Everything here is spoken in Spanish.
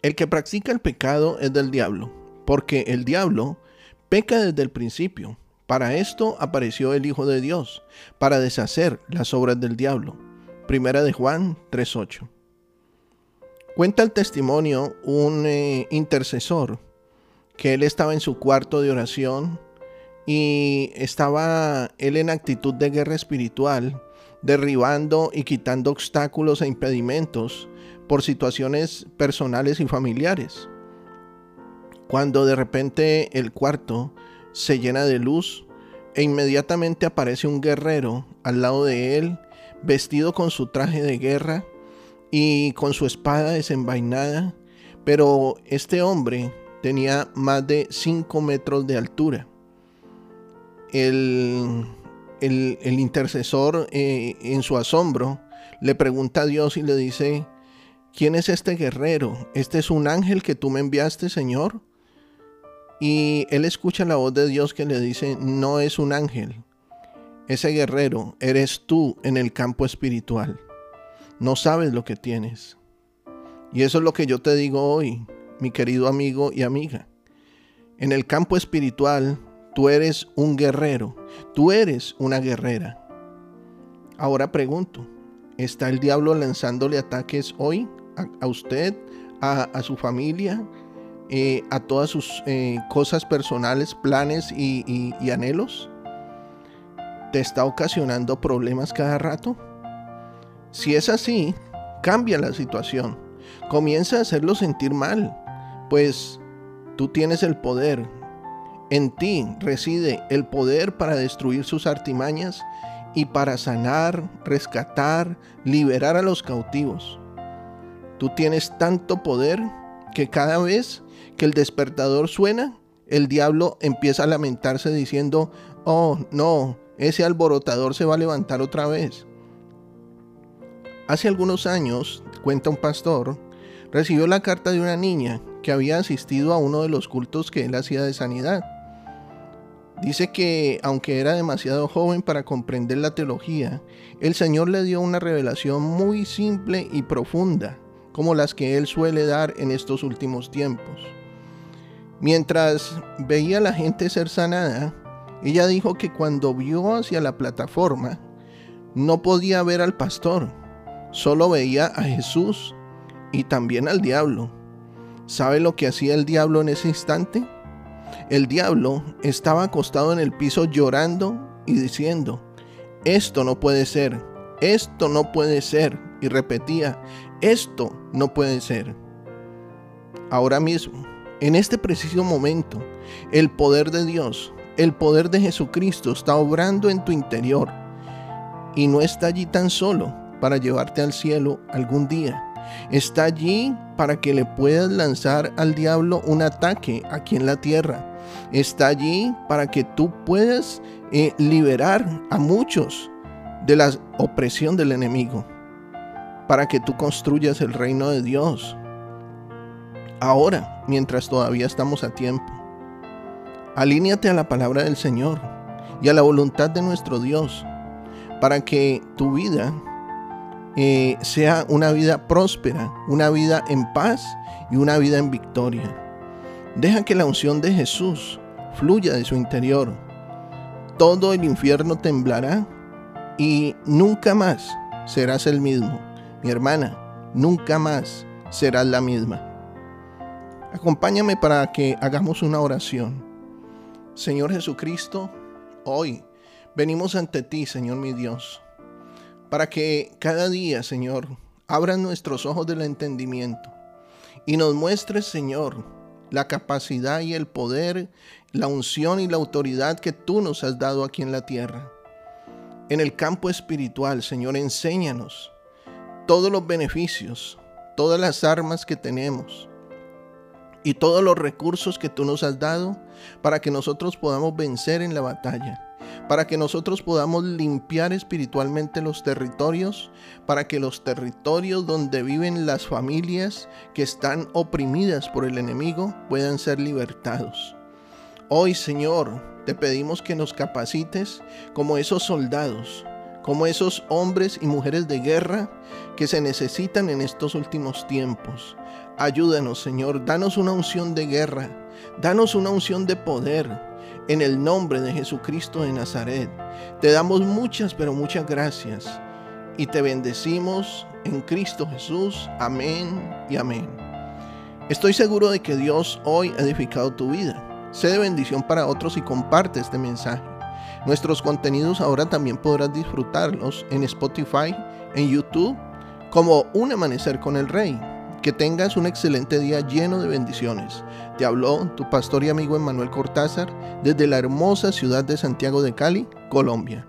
El que practica el pecado es del diablo, porque el diablo peca desde el principio. Para esto apareció el Hijo de Dios, para deshacer las obras del diablo. Primera de Juan 3.8. Cuenta el testimonio un eh, intercesor que él estaba en su cuarto de oración y estaba él en actitud de guerra espiritual derribando y quitando obstáculos e impedimentos por situaciones personales y familiares. Cuando de repente el cuarto se llena de luz e inmediatamente aparece un guerrero al lado de él, vestido con su traje de guerra y con su espada desenvainada, pero este hombre tenía más de 5 metros de altura. El el, intercesor eh, en su asombro le pregunta a Dios y le dice, ¿quién es este guerrero? ¿Este es un ángel que tú me enviaste, Señor? Y él escucha la voz de Dios que le dice, no es un ángel. Ese guerrero eres tú en el campo espiritual. No sabes lo que tienes. Y eso es lo que yo te digo hoy, mi querido amigo y amiga. En el campo espiritual Tú eres un guerrero, tú eres una guerrera. Ahora pregunto, ¿está el diablo lanzándole ataques hoy a, usted, a, su familia, eh, a todas sus eh, cosas personales, planes y, y anhelos? ¿Te está ocasionando problemas cada rato? Si es así, cambia la situación. Comienza a hacerlo sentir mal, pues tú tienes el poder en ti reside el poder para destruir sus artimañas y para sanar, rescatar, liberar a los cautivos. Tú tienes tanto poder que cada vez que el despertador suena, el diablo empieza a lamentarse diciendo, oh no, ese alborotador se va a levantar otra vez. Hace algunos años, cuenta un pastor, recibió la carta de una niña que había asistido a uno de los cultos que él hacía de sanidad. Dice que aunque era demasiado joven para comprender la teología, el Señor le dio una revelación muy simple y profunda, como las que Él suele dar en estos últimos tiempos. Mientras veía a la gente ser sanada, ella dijo que cuando vio hacia la plataforma, no podía ver al pastor, solo veía a Jesús y también al diablo. ¿Sabe lo que hacía el diablo en ese instante? El diablo estaba acostado en el piso llorando y diciendo, esto no puede ser, esto no puede ser. Y repetía, esto no puede ser. Ahora mismo, en este preciso momento, el poder de Dios, el poder de Jesucristo está obrando en tu interior y no está allí tan solo para llevarte al cielo algún día. Está allí para que le puedas lanzar al diablo un ataque aquí en la tierra está allí para que tú puedas eh, liberar a muchos de la opresión del enemigo, para que tú construyas el reino de Dios. Ahora, mientras todavía estamos a tiempo, alíñate a la palabra del Señor y a la voluntad de nuestro Dios, para que tu vida eh, sea una vida próspera, una vida en paz y una vida en victoria. Deja que la unción de Jesús fluya de su interior. Todo el infierno temblará y nunca más serás el mismo. Mi hermana, nunca más serás la misma. Acompáñame para que hagamos una oración. Señor Jesucristo, hoy venimos ante ti, Señor mi Dios, para que cada día, Señor, abran nuestros ojos del entendimiento y nos muestres, Señor, la capacidad y el poder, la unción y la autoridad que tú nos has dado aquí en la tierra. En el campo espiritual, Señor, enséñanos todos los beneficios, todas las armas que tenemos y todos los recursos que tú nos has dado para que nosotros podamos vencer en la batalla para que nosotros podamos limpiar espiritualmente los territorios, para que los territorios donde viven las familias que están oprimidas por el enemigo puedan ser libertados. Hoy, Señor, te pedimos que nos capacites como esos soldados, como esos hombres y mujeres de guerra que se necesitan en estos últimos tiempos. Ayúdanos, Señor, danos una unción de guerra, danos una unción de poder, en el nombre de Jesucristo de Nazaret. Te damos muchas, pero muchas gracias y te bendecimos en Cristo Jesús. Amén y amén. Estoy seguro de que Dios hoy ha edificado tu vida. Sé de bendición para otros y comparte este mensaje. Nuestros contenidos ahora también podrás disfrutarlos en Spotify, en YouTube, como Un Amanecer con el Rey. Que tengas un excelente día lleno de bendiciones. Te habló tu pastor y amigo Emmanuel Cortázar desde la hermosa ciudad de Santiago de Cali, Colombia.